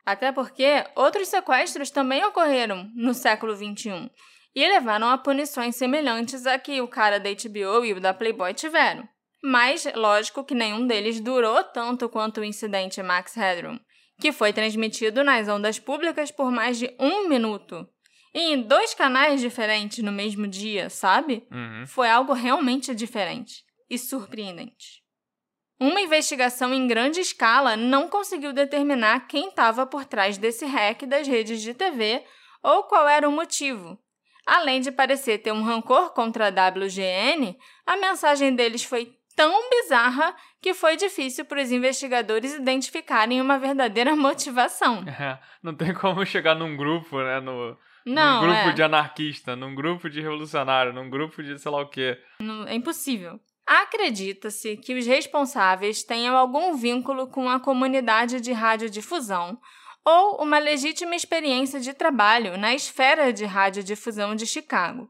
Até porque outros sequestros também ocorreram no século XXI e levaram a punições semelhantes a que o cara da HBO e o da Playboy tiveram. Mas, lógico que nenhum deles durou tanto quanto o incidente Max Headroom, que foi transmitido nas ondas públicas por mais de um minuto. E em dois canais diferentes no mesmo dia, sabe? Uhum. Foi algo realmente diferente e surpreendente. Uma investigação em grande escala não conseguiu determinar quem estava por trás desse hack das redes de TV ou qual era o motivo. Além de parecer ter um rancor contra a WGN, a mensagem deles foi tão bizarra que foi difícil para os investigadores identificarem uma verdadeira motivação. É, não tem como chegar num grupo, né? No, Não, num grupo é. de anarquista, num grupo de revolucionário, num grupo de sei lá o quê. Não- É impossível. Acredita-se que os responsáveis tenham algum vínculo com a comunidade de radiodifusão ou uma legítima experiência de trabalho na esfera de radiodifusão de Chicago.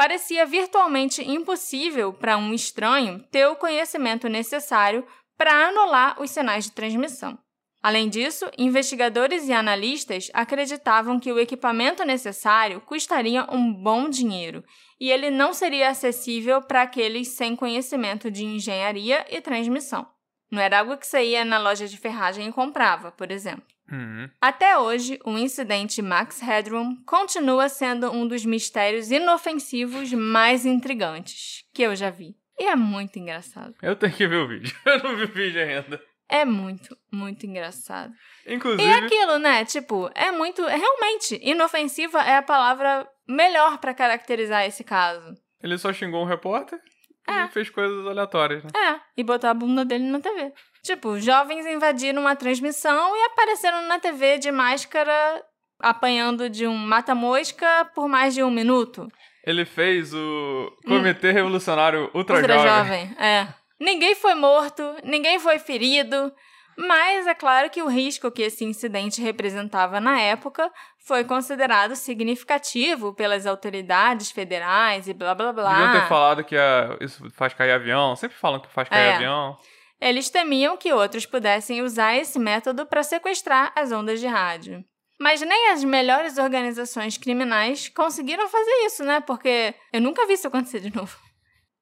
Parecia virtualmente impossível para um estranho ter o conhecimento necessário para anular os sinais de transmissão. Além disso, investigadores e analistas acreditavam que o equipamento necessário custaria um bom dinheiro e ele não seria acessível para aqueles sem conhecimento de engenharia e transmissão. Não era algo que você ia na loja de ferragem e comprava, por exemplo. Uhum. Até hoje, o incidente Max Headroom continua sendo um dos mistérios inofensivos mais intrigantes que eu já vi. E é muito engraçado. Eu tenho que ver o vídeo. Eu não vi o vídeo ainda. É muito, muito engraçado. Inclusive. E aquilo, né? Tipo, é muito. Realmente, inofensiva é a palavra melhor pra caracterizar esse caso. Ele só xingou um repórter É. e fez coisas aleatórias, né? É, e botou a bunda dele na TV. Tipo, jovens invadiram uma transmissão e apareceram na TV de máscara apanhando de um mata-mosca por mais de um minuto. Ele fez o Comitê Revolucionário Ultra, Ultra Jovem. jovem, é. Ninguém foi morto, ninguém foi ferido, mas é claro que o risco que esse incidente representava na época foi considerado significativo pelas autoridades federais e blá blá blá. Deviam ter falado que ah, isso faz cair avião. Sempre falam que faz cair É. avião. Eles temiam que outros pudessem usar esse método para sequestrar as ondas de rádio. Mas nem as melhores organizações criminais conseguiram fazer isso, né? Porque eu nunca vi isso acontecer de novo.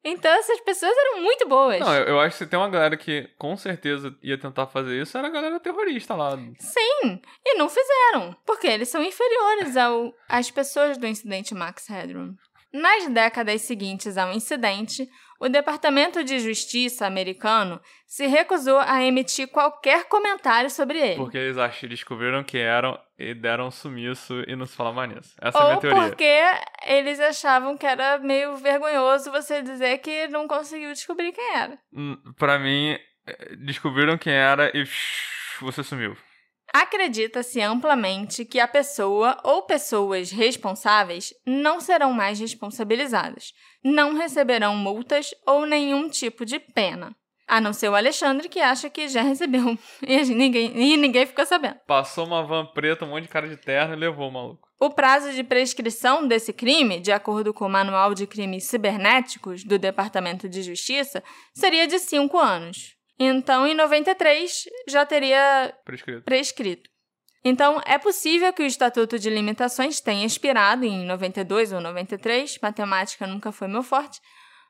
Então essas pessoas eram muito boas. Não, eu, eu acho que se tem uma galera que com certeza ia tentar fazer isso, era a galera terrorista lá. Sim, e não fizeram, porque eles são inferiores ao, às pessoas do incidente Max Headroom. Nas décadas seguintes ao incidente, o Departamento de Justiça americano se recusou a emitir qualquer comentário sobre ele. Porque eles acham, descobriram que eram e deram um sumiço e não se fala mais nisso. Essa é a minha Ou teoria. porque eles achavam que era meio vergonhoso você dizer que não conseguiu descobrir quem era. Hum, Pra mim, eh, descobriram quem era e você sumiu. Acredita-se amplamente que a pessoa ou pessoas responsáveis não serão mais responsabilizadas, não receberão multas ou nenhum tipo de pena. A não ser o Alexandre, que acha que já recebeu. E ninguém, e ninguém ficou sabendo. Passou uma van preta, um monte de cara de terno e levou o maluco. O prazo de prescrição desse crime, de acordo com o Manual de Crimes Cibernéticos do Departamento de Justiça, seria de 5 anos. Então, em 93, já teria Prescrito. prescrito. Então, é possível que o Estatuto de Limitações tenha expirado em 92 ou 93, matemática nunca foi meu forte,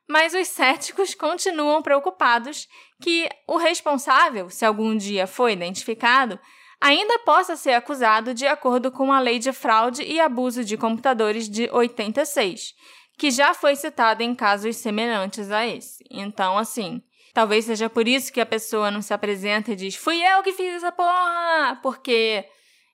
mas os céticos continuam preocupados que o responsável, se algum dia for identificado, ainda possa ser acusado de acordo com a Lei de Fraude e Abuso de Computadores de 86, que já foi citado em casos semelhantes a esse. Então, assim, talvez seja por isso que a pessoa não se apresenta e diz: Fui eu que fiz essa porra! Porque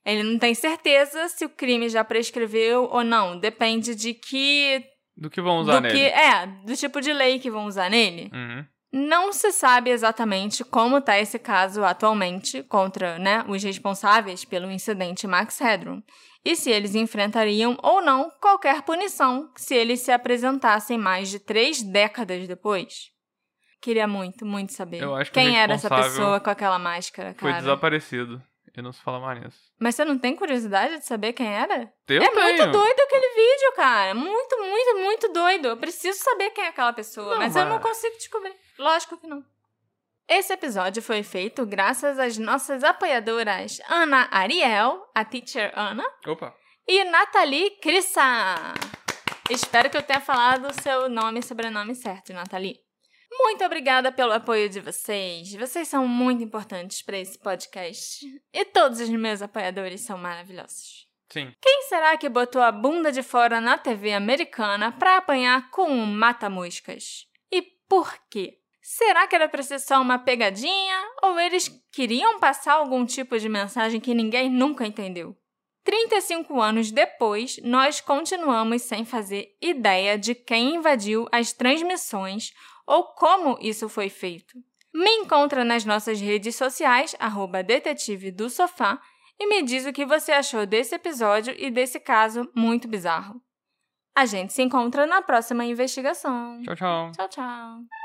ele não tem certeza se o crime já prescreveu ou não. Depende de que. Do que vão usar do nele? que é, do tipo de lei que vão usar nele. Uhum. Não se sabe exatamente como está esse caso atualmente contra né, os responsáveis pelo incidente Max Headroom e se eles enfrentariam ou não qualquer punição se eles se apresentassem mais de três décadas depois. Queria muito, muito saber Eu acho que quem era essa pessoa com aquela máscara, Foi cara. desaparecido. E não se fala mais nisso. Mas você não tem curiosidade de saber quem era? Eu é tenho. muito doido aquele vídeo, cara. Muito, muito, muito doido. Eu preciso saber quem é aquela pessoa, Não, mas eu mas- não consigo descobrir. Lógico que não. Esse episódio foi feito graças às nossas apoiadoras Ana Ariel, a teacher Ana, Opa. e Nathalie Crissa. Espero que eu tenha falado o seu nome e sobrenome certo, Nathalie. Muito obrigada pelo apoio de vocês. Vocês são muito importantes para esse podcast. E todos os meus apoiadores são maravilhosos. Sim. Quem será que botou a bunda de fora na TV americana para apanhar com um mata-moscas? E por quê? Será que era pra ser só uma pegadinha? Ou eles queriam passar algum tipo de mensagem que ninguém nunca entendeu? 35 anos depois, nós continuamos sem fazer ideia de quem invadiu as transmissões ou como isso foi feito. Me encontra nas nossas redes sociais, arroba detetive do sofá, e me diz o que você achou desse episódio e desse caso muito bizarro. A gente se encontra na próxima investigação. Tchau, tchau. Tchau, tchau.